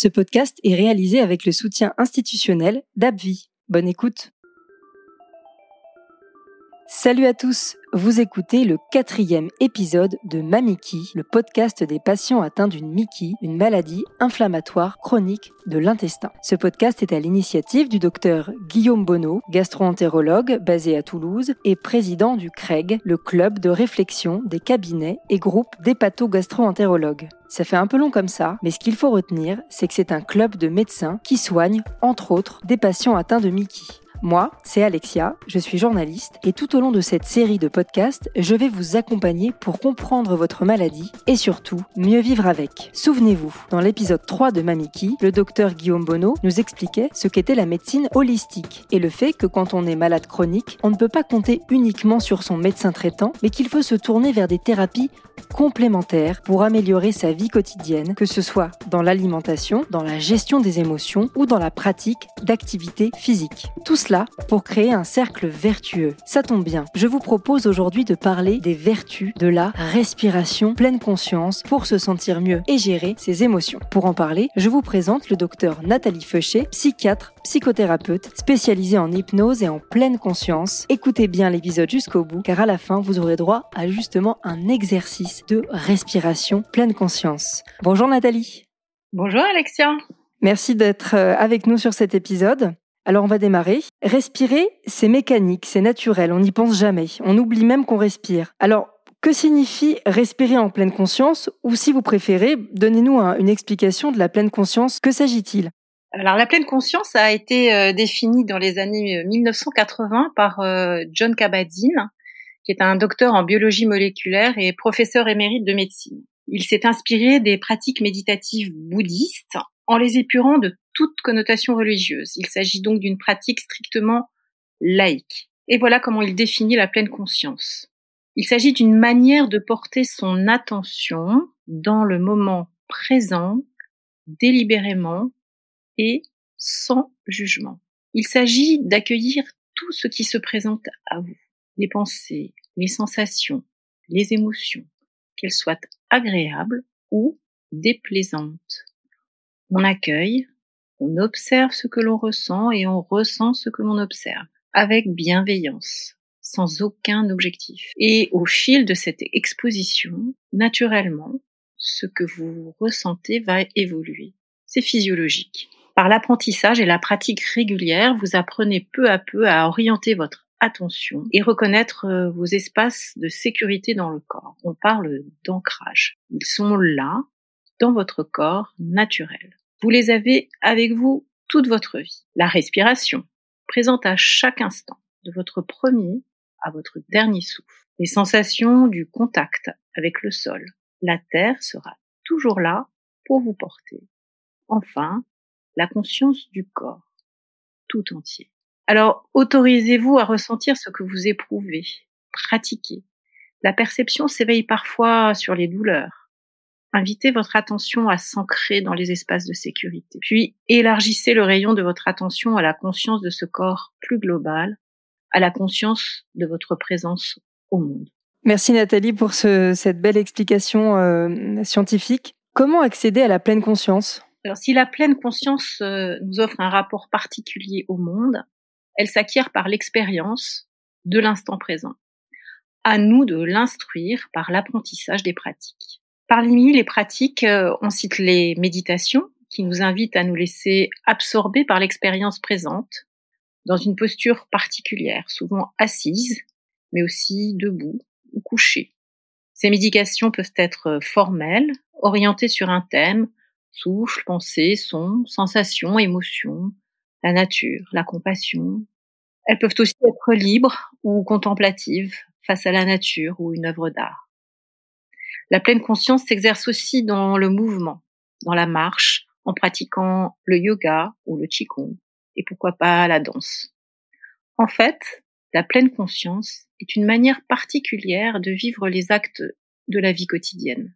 Ce podcast est réalisé avec le soutien institutionnel d'Abvi. Bonne écoute. Salut à tous, vous écoutez le quatrième épisode de Mamiki, le podcast des patients atteints d'une Miki, une maladie inflammatoire chronique de l'intestin. Ce podcast est à l'initiative du docteur Guillaume Bonneau, gastro-entérologue basé à Toulouse et président du CREG, le club de réflexion des cabinets et groupes d'hépato-gastro-entérologues. Ça fait un peu long comme ça, mais ce qu'il faut retenir, c'est que c'est un club de médecins qui soignent, entre autres, des patients atteints de Miki. Moi, c'est Alexia, je suis journaliste et tout au long de cette série de podcasts, je vais vous accompagner pour comprendre votre maladie et surtout mieux vivre avec. Souvenez-vous, dans l'épisode 3 de Mamiki, le docteur Guillaume Bonneau nous expliquait ce qu'était la médecine holistique et le fait que quand on est malade chronique, on ne peut pas compter uniquement sur son médecin traitant, mais qu'il faut se tourner vers des thérapies complémentaires pour améliorer sa vie quotidienne, que ce soit dans l'alimentation, dans la gestion des émotions ou dans la pratique d'activités physiques. Cela pour créer un cercle vertueux. Ça tombe bien, je vous propose aujourd'hui de parler des vertus de la respiration pleine conscience pour se sentir mieux et gérer ses émotions. Pour en parler, je vous présente le docteur Nathalie Feuchet, psychiatre, psychothérapeute, spécialisée en hypnose et en pleine conscience. Écoutez bien l'épisode jusqu'au bout, car à la fin, vous aurez droit à justement un exercice de respiration pleine conscience. Bonjour Nathalie. Bonjour Alexia. Merci d'être euh, avec nous sur cet épisode. Alors on va démarrer. Respirer, c'est mécanique, c'est naturel, on n'y pense jamais. On oublie même qu'on respire. Alors, que signifie respirer en pleine conscience? Ou si vous préférez, donnez-nous une explication de la pleine conscience. Que s'agit-il? Alors la pleine conscience a été euh, définie dans les années 1980 euh, par euh, John Kabat-Zinn, qui est un docteur en biologie moléculaire et professeur émérite de médecine. Il s'est inspiré des pratiques méditatives bouddhistes en les épurant de toute connotation religieuse. Il s'agit donc d'une pratique strictement laïque. Et voilà comment il définit la pleine conscience. Il s'agit d'une manière de porter son attention dans le moment présent, délibérément et sans jugement. Il s'agit d'accueillir tout ce qui se présente à vous, les pensées, les sensations, les émotions, qu'elles soient agréables ou déplaisantes. On accueille on observe ce que l'on ressent et on ressent ce que l'on observe, avec bienveillance, sans aucun objectif. Et au fil de cette exposition, naturellement, ce que vous ressentez va évoluer. C'est physiologique. Par l'apprentissage et la pratique régulière, vous apprenez peu à peu à orienter votre attention et reconnaître euh, vos espaces de sécurité dans le corps. On parle d'ancrage. Ils sont là, dans votre corps naturel. Vous les avez avec vous toute votre vie. La respiration, présente à chaque instant, de votre premier à votre dernier souffle. Les sensations du contact avec le sol. La terre sera toujours là pour vous porter. Enfin, la conscience du corps, tout entier. Alors, autorisez-vous à ressentir ce que vous éprouvez. Pratiquez. La perception s'éveille parfois sur les douleurs, Invitez votre attention à s'ancrer dans les espaces de sécurité. Puis élargissez le rayon de votre attention à la conscience de ce corps plus global, à la conscience de votre présence au monde. Merci Nathalie pour cette belle explication euh, scientifique. Comment accéder à la pleine conscience? Alors si la pleine conscience euh, nous offre un rapport particulier au monde, elle s'acquiert par l'expérience de l'instant présent. À nous de l'instruire par l'apprentissage des pratiques. Parmi les pratiques, euh, on cite les méditations qui nous invitent à nous laisser absorber par l'expérience présente dans une posture particulière, souvent assise, mais aussi debout ou couchée. Ces méditations peuvent être formelles, orientées sur un thème, souffle, pensée, son, sensation, émotion, la nature, la compassion. Elles peuvent aussi être libres ou contemplatives face à la nature ou une œuvre d'art. La pleine conscience s'exerce aussi dans le mouvement, dans la marche, en pratiquant le yoga ou le qigong, et pourquoi pas la danse. En fait, la pleine conscience est une manière particulière de vivre les actes de la vie quotidienne.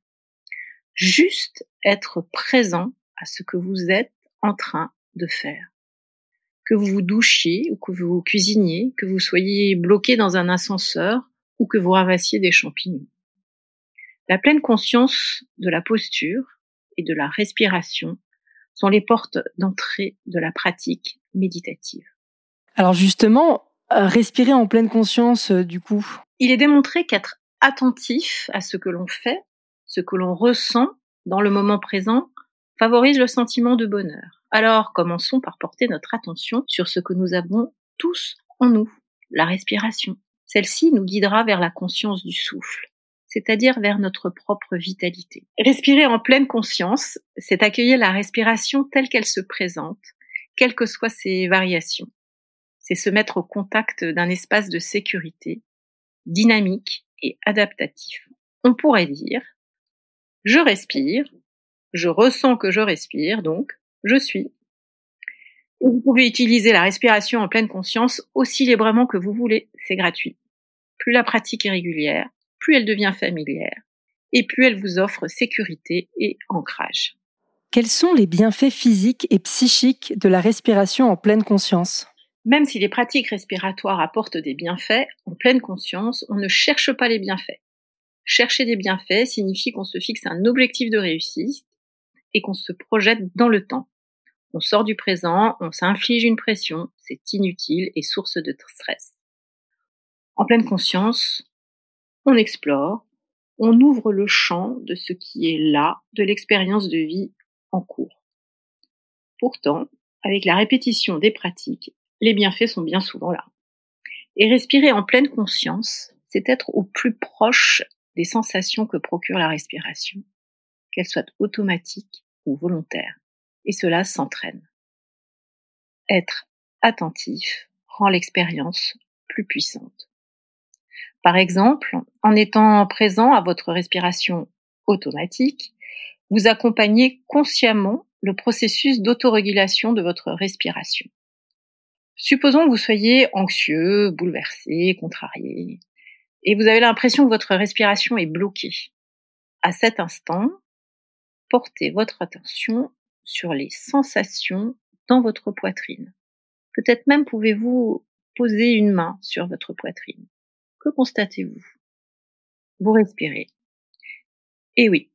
Juste être présent à ce que vous êtes en train de faire. Que vous vous douchiez ou que vous cuisiniez, que vous soyez bloqué dans un ascenseur ou que vous ramassiez des champignons. La pleine conscience de la posture et de la respiration sont les portes d'entrée de la pratique méditative. Alors justement, euh, respirer en pleine conscience, euh, du coup. Il est démontré qu'être attentif à ce que l'on fait, ce que l'on ressent dans le moment présent, favorise le sentiment de bonheur. Alors commençons par porter notre attention sur ce que nous avons tous en nous, la respiration. Celle-ci nous guidera vers la conscience du souffle, c'est-à-dire vers notre propre vitalité. Respirer en pleine conscience, c'est accueillir la respiration telle qu'elle se présente, quelles que soient ses variations. C'est se mettre au contact d'un espace de sécurité, dynamique et adaptatif. On pourrait dire, je respire, je ressens que je respire, donc je suis. Vous pouvez utiliser la respiration en pleine conscience aussi librement que vous voulez, c'est gratuit. Plus la pratique est régulière, plus elle devient familière, et plus elle vous offre sécurité et ancrage. Quels sont les bienfaits physiques et psychiques de la respiration en pleine conscience? Même si les pratiques respiratoires apportent des bienfaits, en pleine conscience, on ne cherche pas les bienfaits. Chercher des bienfaits signifie qu'on se fixe un objectif de réussite et qu'on se projette dans le temps. On sort du présent, on s'inflige une pression, c'est inutile et source de stress. En pleine conscience, on explore, on ouvre le champ de ce qui est là, de l'expérience de vie en cours. Pourtant, avec la répétition des pratiques, les bienfaits sont bien souvent là. Et respirer en pleine conscience, c'est être au plus proche des sensations que procure la respiration, qu'elles soient automatiques ou volontaires. Et cela s'entraîne. Être attentif rend l'expérience plus puissante. Par exemple, en étant présent à votre respiration automatique, vous accompagnez consciemment le processus d'autorégulation de votre respiration. Supposons que vous soyez anxieux, bouleversé, contrarié, et vous avez l'impression que votre respiration est bloquée. À cet instant, portez votre attention sur les sensations dans votre poitrine. Peut-être même pouvez-vous poser une main sur votre poitrine. Que constatez-vous? Vous respirez. Et oui,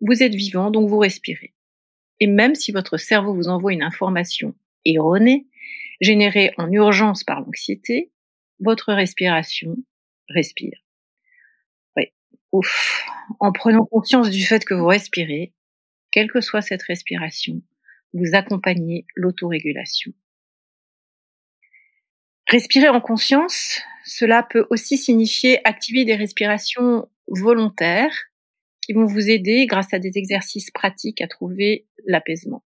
vous êtes vivant, donc vous respirez. Et même si votre cerveau vous envoie une information erronée, générée en urgence par l'anxiété, votre respiration respire. Ouf. En prenant conscience du fait que vous respirez, quelle que soit cette respiration, vous accompagnez l'autorégulation. Respirer en conscience, cela peut aussi signifier activer des respirations volontaires qui vont vous aider grâce à des exercices pratiques à trouver l'apaisement.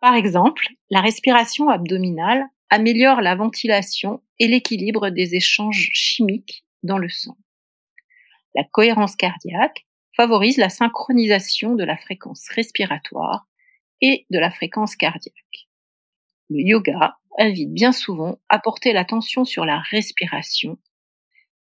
Par exemple, la respiration abdominale améliore la ventilation et l'équilibre des échanges chimiques dans le sang. La cohérence cardiaque favorise la synchronisation de la fréquence respiratoire et de la fréquence cardiaque. Le yoga invite bien souvent à porter l'attention sur la respiration.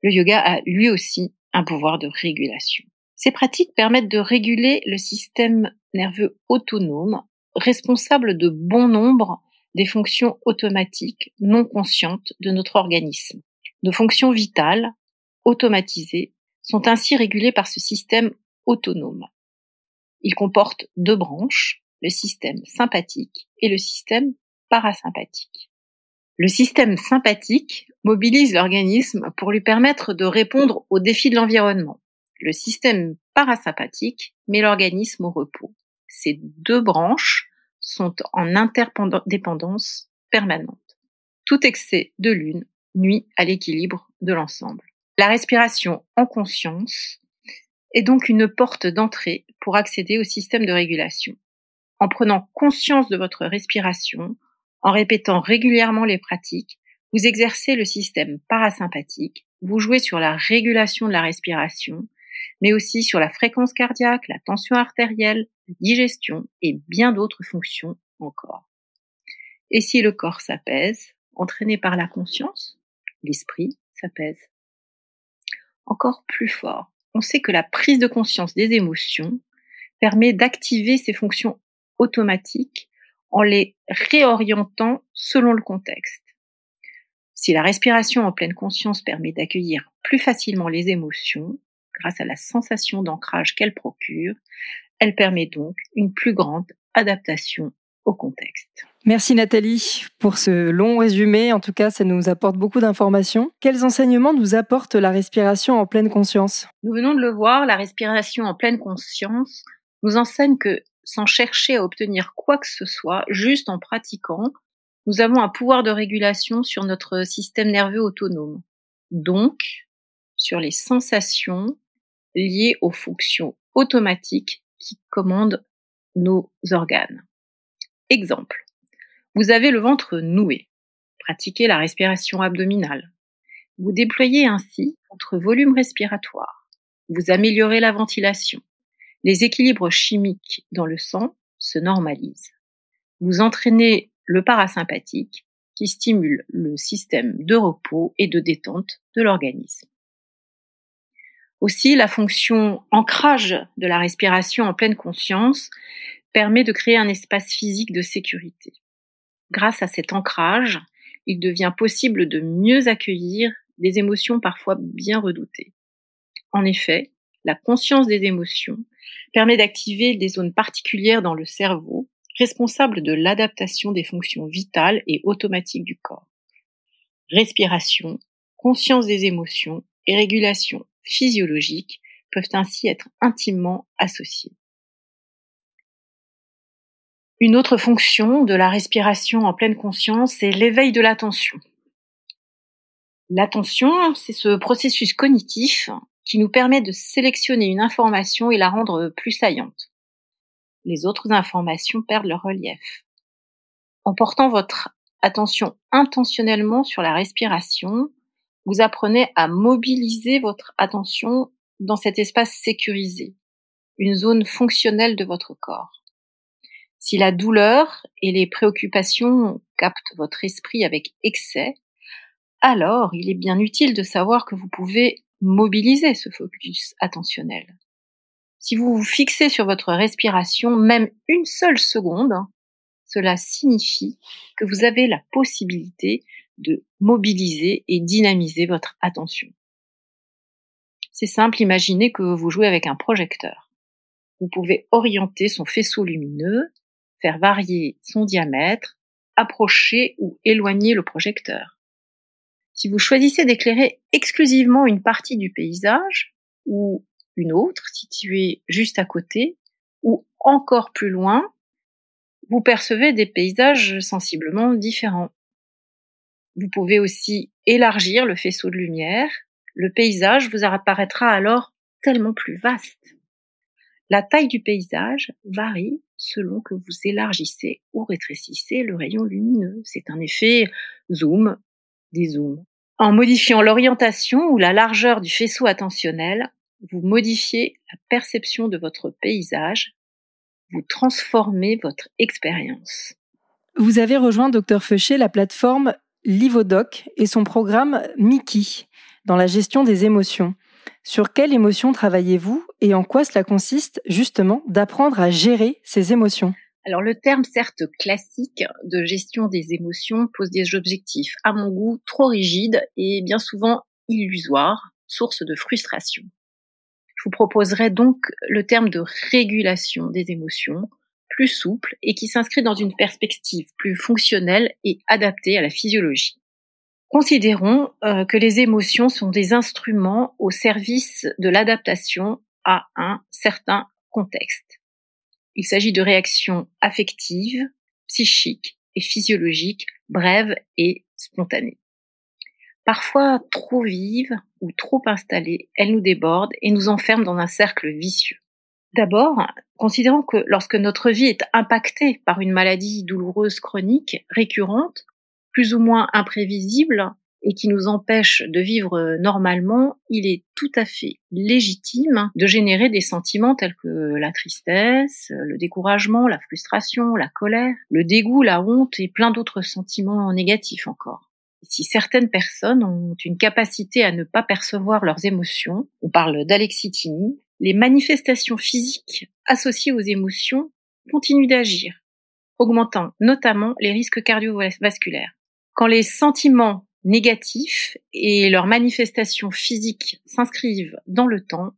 Le yoga a lui aussi un pouvoir de régulation. Ces pratiques permettent de réguler le système nerveux autonome, responsable de bon nombre des fonctions automatiques non conscientes de notre organisme. Nos fonctions vitales, automatisées, sont ainsi régulées par ce système autonome. Il comporte deux branches, le système sympathique et le système parasympathique. Le système sympathique mobilise l'organisme pour lui permettre de répondre aux défis de l'environnement. Le système parasympathique met l'organisme au repos. Ces deux branches sont en interdépendance permanente. Tout excès de l'une nuit à l'équilibre de l'ensemble. La respiration en conscience est donc une porte d'entrée pour accéder au système de régulation. En prenant conscience de votre respiration, en répétant régulièrement les pratiques, vous exercez le système parasympathique, vous jouez sur la régulation de la respiration, mais aussi sur la fréquence cardiaque, la tension artérielle, la digestion et bien d'autres fonctions encore. Et si le corps s'apaise, entraîné par la conscience, l'esprit s'apaise. Encore plus fort, on sait que la prise de conscience des émotions permet d'activer ces fonctions automatiques en les réorientant selon le contexte. Si la respiration en pleine conscience permet d'accueillir plus facilement les émotions, grâce à la sensation d'ancrage qu'elle procure, elle permet donc une plus grande adaptation au contexte. Merci Nathalie pour ce long résumé. En tout cas, ça nous apporte beaucoup d'informations. Quels enseignements nous apporte la respiration en pleine conscience? Nous venons de le voir, la respiration en pleine conscience nous enseigne que sans chercher à obtenir quoi que ce soit, juste en pratiquant, nous avons un pouvoir de régulation sur notre système nerveux autonome. Donc, sur les sensations liées aux fonctions automatiques qui commandent nos organes. Exemple. Vous avez le ventre noué. Pratiquez la respiration abdominale. Vous déployez ainsi votre volume respiratoire. Vous améliorez la ventilation. Les équilibres chimiques dans le sang se normalisent. Vous entraînez le parasympathique qui stimule le système de repos et de détente de l'organisme. Aussi, la fonction ancrage de la respiration en pleine conscience permet de créer un espace physique de sécurité. Grâce à cet ancrage, il devient possible de mieux accueillir des émotions parfois bien redoutées. En effet, la conscience des émotions permet d'activer des zones particulières dans le cerveau responsables de l'adaptation des fonctions vitales et automatiques du corps. Respiration, conscience des émotions et régulation physiologique peuvent ainsi être intimement associées. Une autre fonction de la respiration en pleine conscience, c'est l'éveil de l'attention. L'attention, c'est ce processus cognitif qui nous permet de sélectionner une information et la rendre plus saillante. Les autres informations perdent leur relief. En portant votre attention intentionnellement sur la respiration, vous apprenez à mobiliser votre attention dans cet espace sécurisé, une zone fonctionnelle de votre corps. Si la douleur et les préoccupations captent votre esprit avec excès, alors il est bien utile de savoir que vous pouvez mobiliser ce focus attentionnel. Si vous vous fixez sur votre respiration même une seule seconde, cela signifie que vous avez la possibilité de mobiliser et dynamiser votre attention. C'est simple, imaginez que vous jouez avec un projecteur. Vous pouvez orienter son faisceau lumineux faire varier son diamètre, approcher ou éloigner le projecteur. Si vous choisissez d'éclairer exclusivement une partie du paysage ou une autre située juste à côté ou encore plus loin, vous percevez des paysages sensiblement différents. Vous pouvez aussi élargir le faisceau de lumière. Le paysage vous apparaîtra alors tellement plus vaste. La taille du paysage varie selon que vous élargissez ou rétrécissez le rayon lumineux. C'est un effet zoom, En modifiant l'orientation ou la largeur du faisceau attentionnel, vous modifiez la perception de votre paysage, vous transformez votre expérience. Vous avez rejoint Dr Feuché la plateforme Livodoc et son programme Mickey dans la gestion des émotions. Sur quelle émotion travaillez-vous et en quoi cela consiste justement d'apprendre à gérer ces émotions? Alors le terme certes classique de gestion des émotions pose des objectifs, à mon goût, trop rigides et bien souvent illusoires, source de frustration. Je vous proposerai donc le terme de régulation des émotions, plus souple et qui s'inscrit dans une perspective plus fonctionnelle et adaptée à la physiologie. Considérons euh, que les émotions sont des instruments au service de l'adaptation à un certain contexte. Il s'agit de réactions affectives, psychiques et physiologiques, brèves et spontanées. Parfois trop vives ou trop installées, elles nous débordent et nous enferment dans un cercle vicieux. D'abord, considérons que lorsque notre vie est impactée par une maladie douloureuse chronique récurrente, plus ou moins imprévisible et qui nous empêche de vivre normalement, il est tout à fait légitime de générer des sentiments tels que la tristesse, le découragement, la frustration, la colère, le dégoût, la honte et plein d'autres sentiments négatifs encore. Si certaines personnes ont une capacité à ne pas percevoir leurs émotions, on parle d'alexithymie, les manifestations physiques associées aux émotions continuent d'agir, augmentant notamment les risques cardiovasculaires. Quand les sentiments négatifs et leurs manifestations physiques s'inscrivent dans le temps,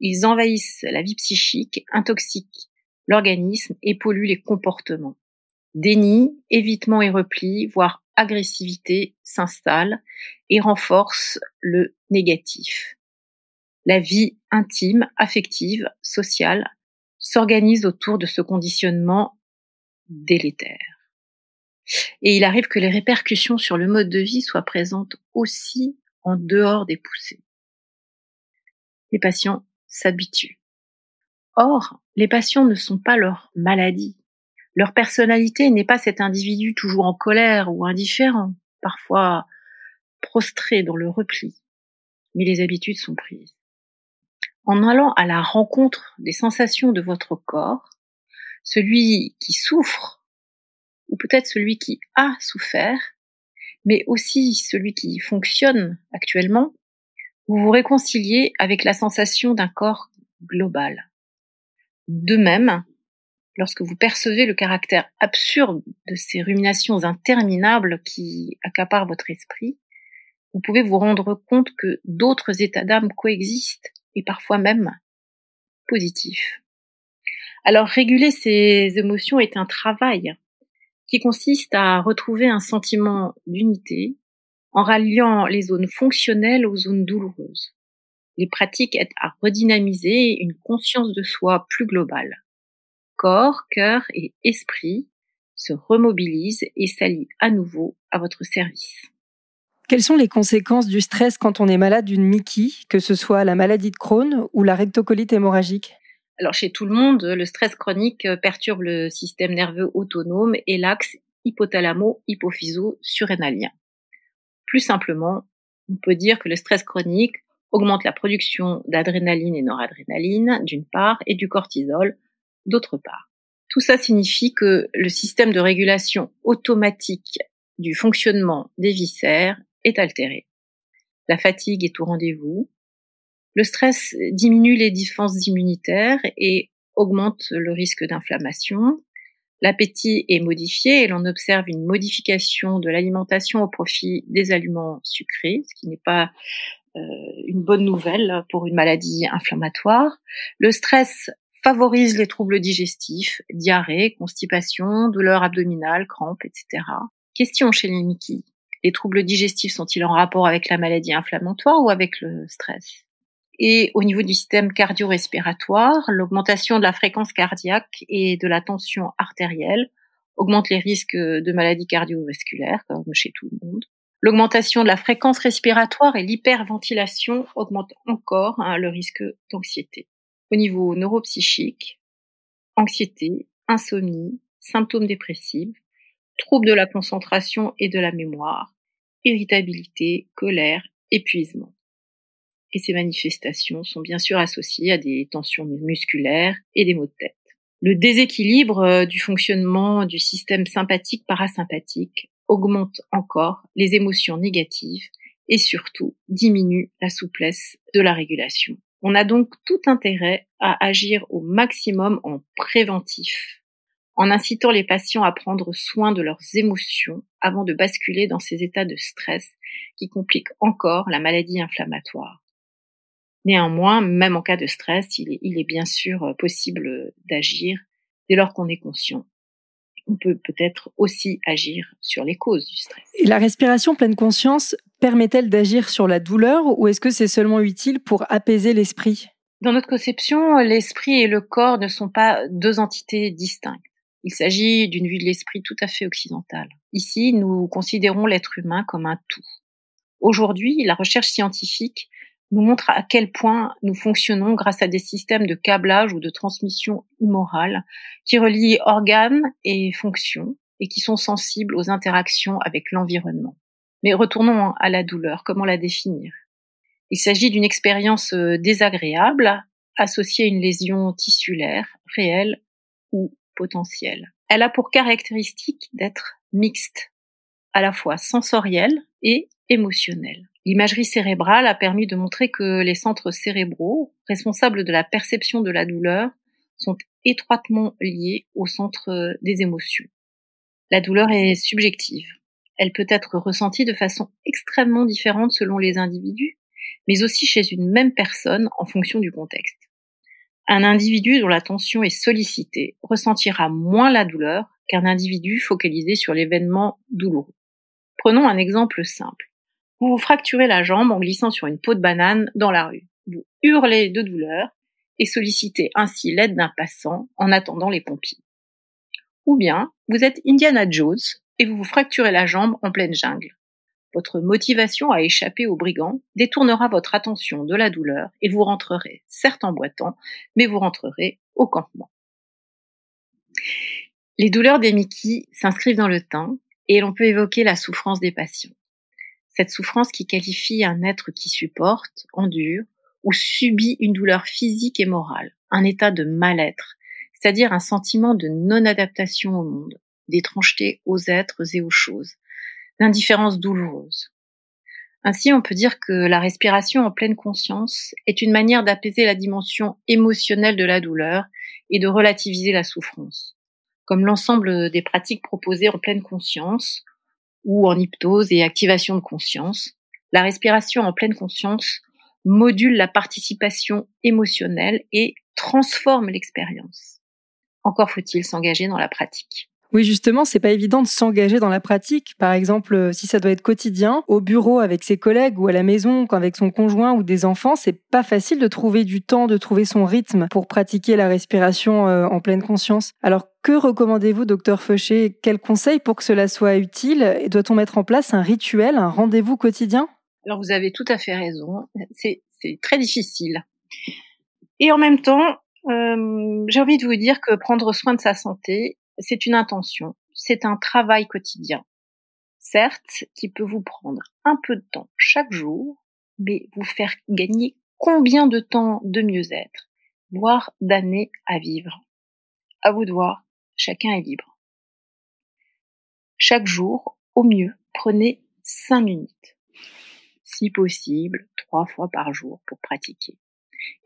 ils envahissent la vie psychique, intoxiquent l'organisme et polluent les comportements. Déni, évitement et repli, voire agressivité s'installe et renforce le négatif. La vie intime, affective, sociale s'organise autour de ce conditionnement délétère. Et il arrive que les répercussions sur le mode de vie soient présentes aussi en dehors des poussées. Les patients s'habituent. Or, les patients ne sont pas leur maladie. Leur personnalité n'est pas cet individu toujours en colère ou indifférent, parfois prostré dans le repli. Mais les habitudes sont prises. En allant à la rencontre des sensations de votre corps, celui qui souffre, ou peut-être celui qui a souffert, mais aussi celui qui fonctionne actuellement, vous vous réconciliez avec la sensation d'un corps global. De même, lorsque vous percevez le caractère absurde de ces ruminations interminables qui accaparent votre esprit, vous pouvez vous rendre compte que d'autres états d'âme coexistent et parfois même positifs. Alors réguler ces émotions est un travail qui consiste à retrouver un sentiment d'unité en ralliant les zones fonctionnelles aux zones douloureuses. Les pratiques aident à redynamiser une conscience de soi plus globale. Corps, cœur et esprit se remobilisent et s'allient à nouveau à votre service. Quelles sont les conséquences du stress quand on est malade d'une Mickey, que ce soit la maladie de Crohn ou la rectocolite hémorragique? Alors chez tout le monde, le stress chronique euh, perturbe le système nerveux autonome et l'axe hypothalamo-hypophyso-surrénalien. Plus simplement, on peut dire que le stress chronique augmente la production d'adrénaline et noradrénaline d'une part et du cortisol d'autre part. Tout ça signifie que le système de régulation automatique du fonctionnement des viscères est altéré. La fatigue est au rendez-vous, le stress diminue les défenses immunitaires et augmente le risque d'inflammation. L'appétit est modifié et l'on observe une modification de l'alimentation au profit des aliments sucrés, ce qui n'est pas euh, une bonne nouvelle pour une maladie inflammatoire. Le stress favorise les troubles digestifs, diarrhée, constipation, douleurs abdominales, crampes, etc. Question chez les. Les troubles digestifs sont-ils en rapport avec la maladie inflammatoire ou avec le stress? Et au niveau du système cardio-respiratoire, l'augmentation de la fréquence cardiaque et de la tension artérielle augmente les risques de maladies cardiovasculaires, comme chez tout le monde. L'augmentation de la fréquence respiratoire et l'hyperventilation augmentent encore hein, le risque d'anxiété. Au niveau neuropsychique, anxiété, insomnie, symptômes dépressifs, troubles de la concentration et de la mémoire, irritabilité, colère, épuisement et ces manifestations sont bien sûr associées à des tensions musculaires et des maux de tête. Le déséquilibre euh, du fonctionnement du système sympathique parasympathique augmente encore les émotions négatives et surtout diminue la souplesse de la régulation. On a donc tout intérêt à agir au maximum en préventif, en incitant les patients à prendre soin de leurs émotions avant de basculer dans ces états de stress qui compliquent encore la maladie inflammatoire. Néanmoins, même en cas de stress, il est, bien sûr euh, possible d'agir dès lors qu'on est conscient. On peut peut-être aussi agir sur les causes du stress. Et la respiration pleine conscience permet-elle d'agir sur la douleur ou est-ce que c'est seulement utile pour apaiser l'esprit? Dans notre conception, l'esprit et le corps ne sont pas deux entités distinctes. Il s'agit d'une vue de l'esprit tout à fait occidentale. Ici, nous considérons l'être humain comme un tout. Aujourd'hui, la recherche scientifique nous montre à quel point nous fonctionnons grâce à des systèmes de câblage ou de transmission humorale qui relient organes et fonctions et qui sont sensibles aux interactions avec l'environnement. Mais retournons à la douleur, comment la définir? Il s'agit d'une expérience euh, désagréable associée à une lésion tissulaire, réelle ou potentielle. Elle a pour caractéristique d'être mixte, à la fois sensorielle et émotionnelle. L'imagerie cérébrale a permis de montrer que les centres cérébraux, responsables de la perception de la douleur, sont étroitement liés au centre des émotions. La douleur est subjective. Elle peut être ressentie de façon extrêmement différente selon les individus, mais aussi chez une même personne en fonction du contexte. Un individu dont la tension est sollicitée ressentira moins la douleur qu'un individu focalisé sur l'événement douloureux. Prenons un exemple simple. Vous vous fracturez la jambe en glissant sur une peau de banane dans la rue. Vous hurlez de douleur et sollicitez ainsi l'aide d'un passant en attendant les pompiers. Ou bien, vous êtes Indiana Jones et vous vous fracturez la jambe en pleine jungle. Votre motivation à échapper aux brigands détournera votre attention de la douleur et vous rentrerez, certes en boitant, mais vous rentrerez au campement. Les douleurs des Mickey s'inscrivent dans le temps et l'on peut évoquer la souffrance des patients. Cette souffrance qui qualifie un être qui supporte, endure ou subit une douleur physique et morale, un état de mal-être, c'est-à-dire un sentiment de non-adaptation au monde, d'étrangeté aux êtres et aux choses, d'indifférence douloureuse. Ainsi, on peut dire que la respiration en pleine conscience est une manière d'apaiser la dimension émotionnelle de la douleur et de relativiser la souffrance. Comme l'ensemble des pratiques proposées en pleine conscience ou en hypnose et activation de conscience, la respiration en pleine conscience module la participation émotionnelle et transforme l'expérience. Encore faut-il s'engager dans la pratique. Oui, justement, c'est pas évident de s'engager dans la pratique. Par exemple, euh, si ça doit être quotidien, au bureau avec ses collègues ou à la maison avec son conjoint ou des enfants, c'est pas facile de trouver du temps, de trouver son rythme pour pratiquer la respiration euh, en pleine conscience. Alors, que recommandez-vous, docteur Feuché Quels conseils pour que cela soit utile? Doit-on mettre en place un rituel, un rendez-vous quotidien? Alors, vous avez tout à fait raison. C'est très difficile. Et en même temps, euh, j'ai envie de vous dire que prendre soin de sa santé, c'est une intention, c'est un travail quotidien. Certes, qui peut vous prendre un peu de temps chaque jour, mais vous faire gagner combien de temps de mieux-être, voire d'années à vivre? À vous de voir, chacun est libre. Chaque jour, au mieux, prenez cinq minutes. Si possible, trois fois par jour pour pratiquer.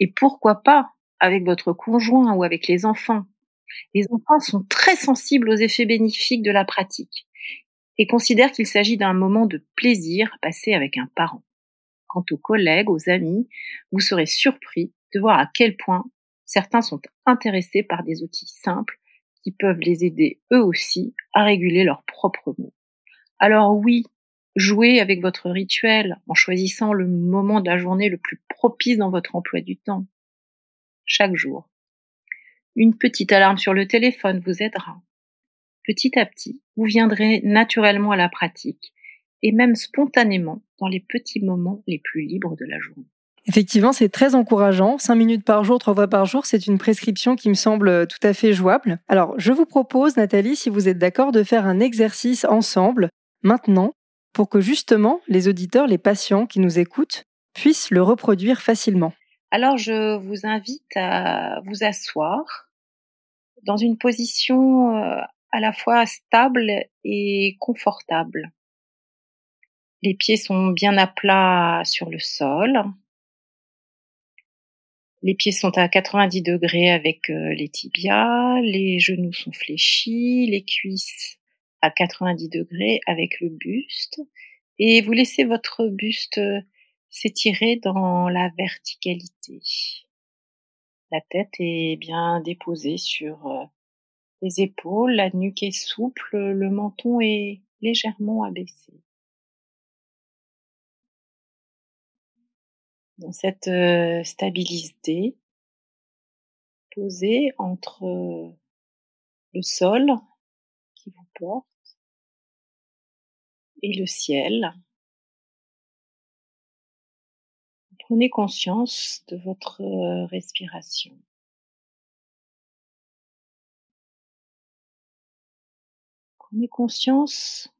Et pourquoi pas avec votre conjoint ou avec les enfants? Les enfants sont très sensibles aux effets bénéfiques de la pratique et considèrent qu'il s'agit d'un moment de plaisir passé avec un parent. Quant aux collègues, aux amis, vous serez surpris de voir à quel point certains sont intéressés par des outils simples qui peuvent les aider eux aussi à réguler leurs propres mots. Alors oui, jouez avec votre rituel en choisissant le moment de la journée le plus propice dans votre emploi du temps. Chaque jour, une petite alarme sur le téléphone vous aidera. Petit à petit, vous viendrez naturellement à la pratique et même spontanément dans les petits moments les plus libres de la journée. Effectivement, c'est très encourageant. Cinq minutes par jour, trois fois par jour, c'est une prescription qui me semble tout à fait jouable. Alors, je vous propose, Nathalie, si vous êtes d'accord, de faire un exercice ensemble, maintenant, pour que justement les auditeurs, les patients qui nous écoutent, puissent le reproduire facilement. Alors je vous invite à vous asseoir dans une position euh, à la fois stable et confortable. Les pieds sont bien à plat sur le sol. Les pieds sont à 90 degrés avec euh, les tibias, les genoux sont fléchis, les cuisses à 90 degrés avec le buste. Et vous laissez votre buste s'étirer dans la verticalité. La tête est bien déposée sur euh, les épaules, la nuque est souple, le menton est légèrement abaissé. Dans cette euh, stabilité, posée entre le sol qui vous porte et le ciel, Prenez conscience de votre euh, respiration. Prenez conscience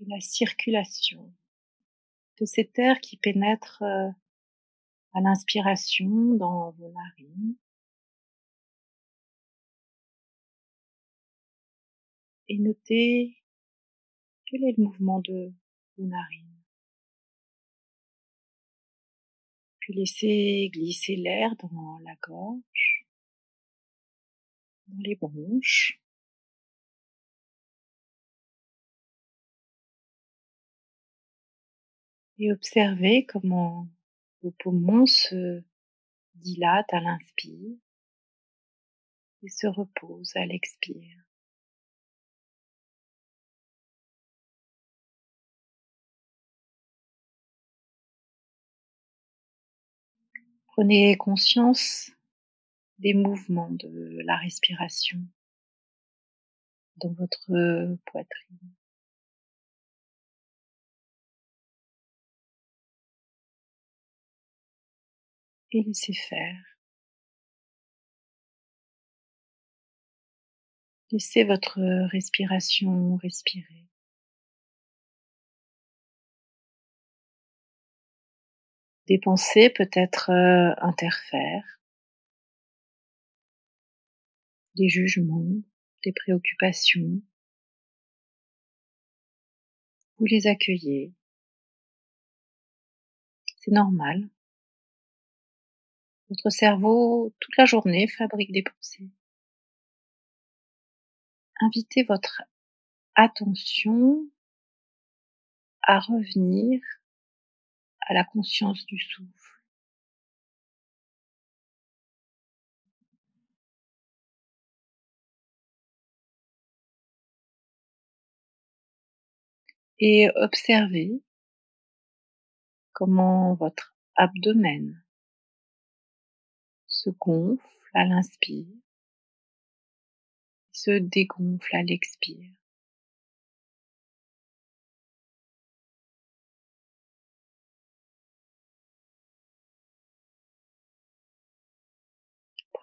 de la circulation, de cet air qui pénètre euh, à l'inspiration dans vos narines et notez quel est le mouvement de vos narines. Laissez glisser l'air dans la gorge, dans les bronches. Et observez comment vos poumons se dilatent à l'inspire et se reposent à l'expire. Prenez conscience des mouvements de la respiration dans votre poitrine. Et laissez faire. Laissez votre respiration respirer. Des pensées peut-être euh, interfèrent, des jugements, des préoccupations. Vous les accueillez. C'est normal. Votre cerveau, toute la journée, fabrique des pensées. Invitez votre attention à revenir à la conscience du souffle. Et observez comment votre abdomen se gonfle à l'inspire, se dégonfle à l'expire.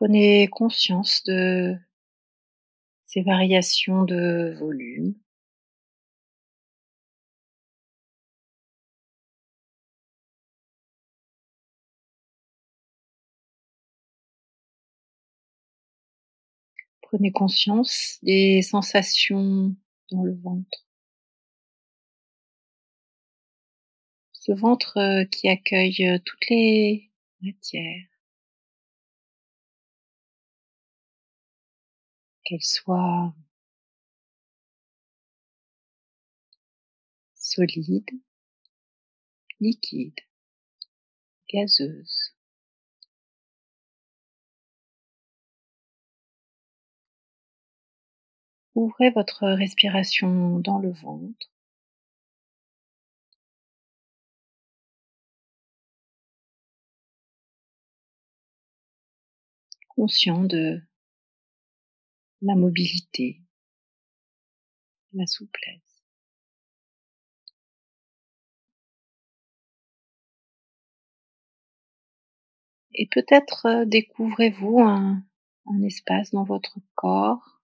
Prenez conscience de ces variations de volume. Prenez conscience des sensations dans le ventre. Ce ventre euh, qui accueille euh, toutes les matières. Qu'elle soit solide, liquide, gazeuse. Ouvrez votre respiration dans le ventre. Conscient de la mobilité, la souplesse. Et peut-être euh, découvrez-vous un, un, espace dans votre corps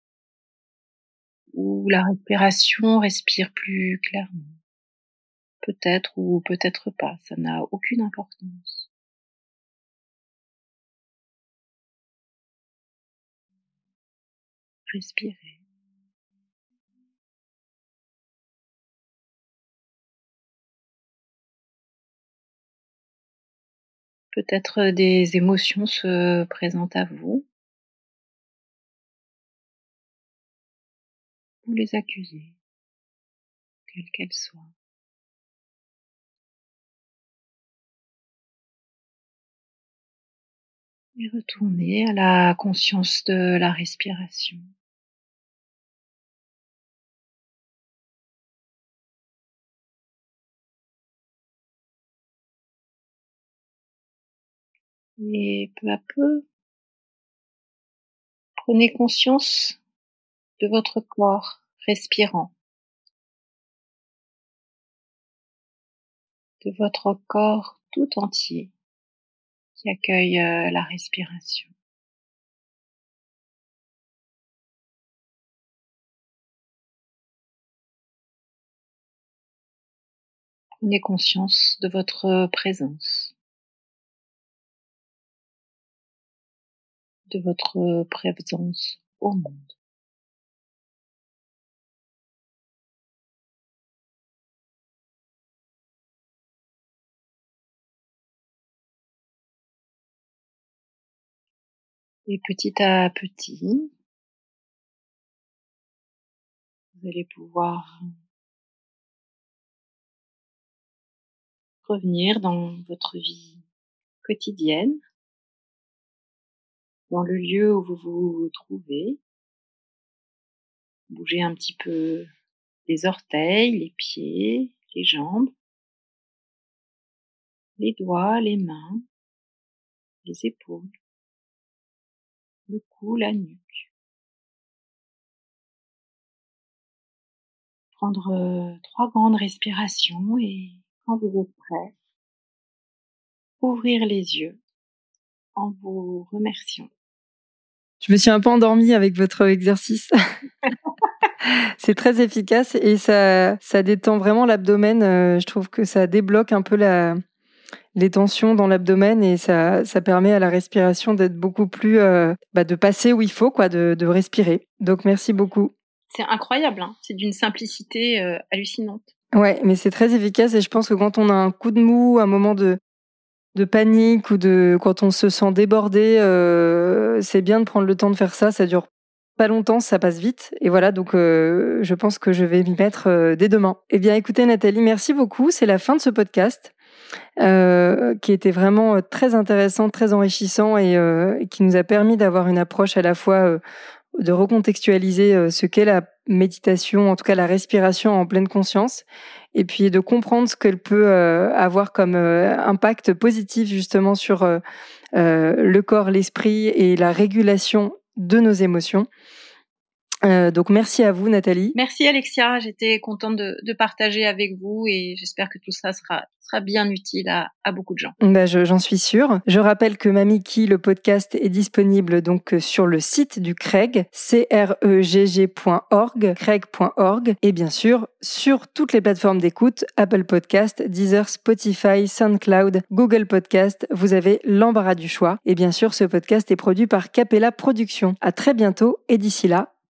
où la respiration respire plus clairement. Peut-être ou peut-être pas, ça n'a aucune importance. Respirez. Peut-être des émotions se présentent à vous. Vous les accueillez, quelles qu'elles soient. Et retournez à la conscience de la respiration. Et peu à peu, prenez conscience de votre corps respirant, de votre corps tout entier qui accueille euh, la respiration. Prenez conscience de votre présence. De votre présence au monde. Et petit à petit, vous allez pouvoir revenir dans votre vie quotidienne dans le lieu où vous vous trouvez. Bougez un petit peu les orteils, les pieds, les jambes, les doigts, les mains. les épaules, le cou, la nuque. Prendre euh, trois grandes respirations et quand vous êtes prêt, ouvrir les yeux en vous remerciant. Je me suis un peu endormie avec votre exercice. c'est très efficace et ça, ça détend vraiment l'abdomen. Euh, je trouve que ça débloque un peu la, les tensions dans l'abdomen et ça, ça permet à la respiration d'être beaucoup plus, euh, bah, de passer où il faut, quoi, de, de respirer. Donc merci beaucoup. C'est incroyable, hein c'est d'une simplicité euh, hallucinante. Ouais, mais c'est très efficace et je pense que quand on a un coup de mou, un moment de, de panique ou de quand on se sent débordé, euh, c'est bien de prendre le temps de faire ça. Ça dure pas longtemps, ça passe vite. Et voilà, donc euh, je pense que je vais m'y mettre euh, dès demain. Eh bien, écoutez Nathalie, merci beaucoup. C'est la fin de ce podcast. Qui était vraiment très intéressant, très enrichissant et qui nous a permis d'avoir une approche à la fois de recontextualiser ce qu'est la méditation, en tout cas la respiration en pleine conscience, et puis de comprendre ce qu'elle peut avoir comme impact positif justement sur le corps, l'esprit et la régulation de nos émotions. Euh, donc merci à vous Nathalie. Merci Alexia, j'étais contente de, de, partager avec vous et j'espère que tout ça sera, sera bien utile à, à beaucoup de gens. Bah J'en suis sûre. Je rappelle que Mamiki, le podcast, est disponible donc sur le site du Craig, cregg.org, craig.org et bien sûr sur toutes les plateformes d'écoute, Apple Podcast, Deezer, Spotify, SoundCloud, Google Podcast. Vous avez l'embarras du choix. Et bien sûr, ce podcast est produit par Capella Productions. À très bientôt et d'ici là,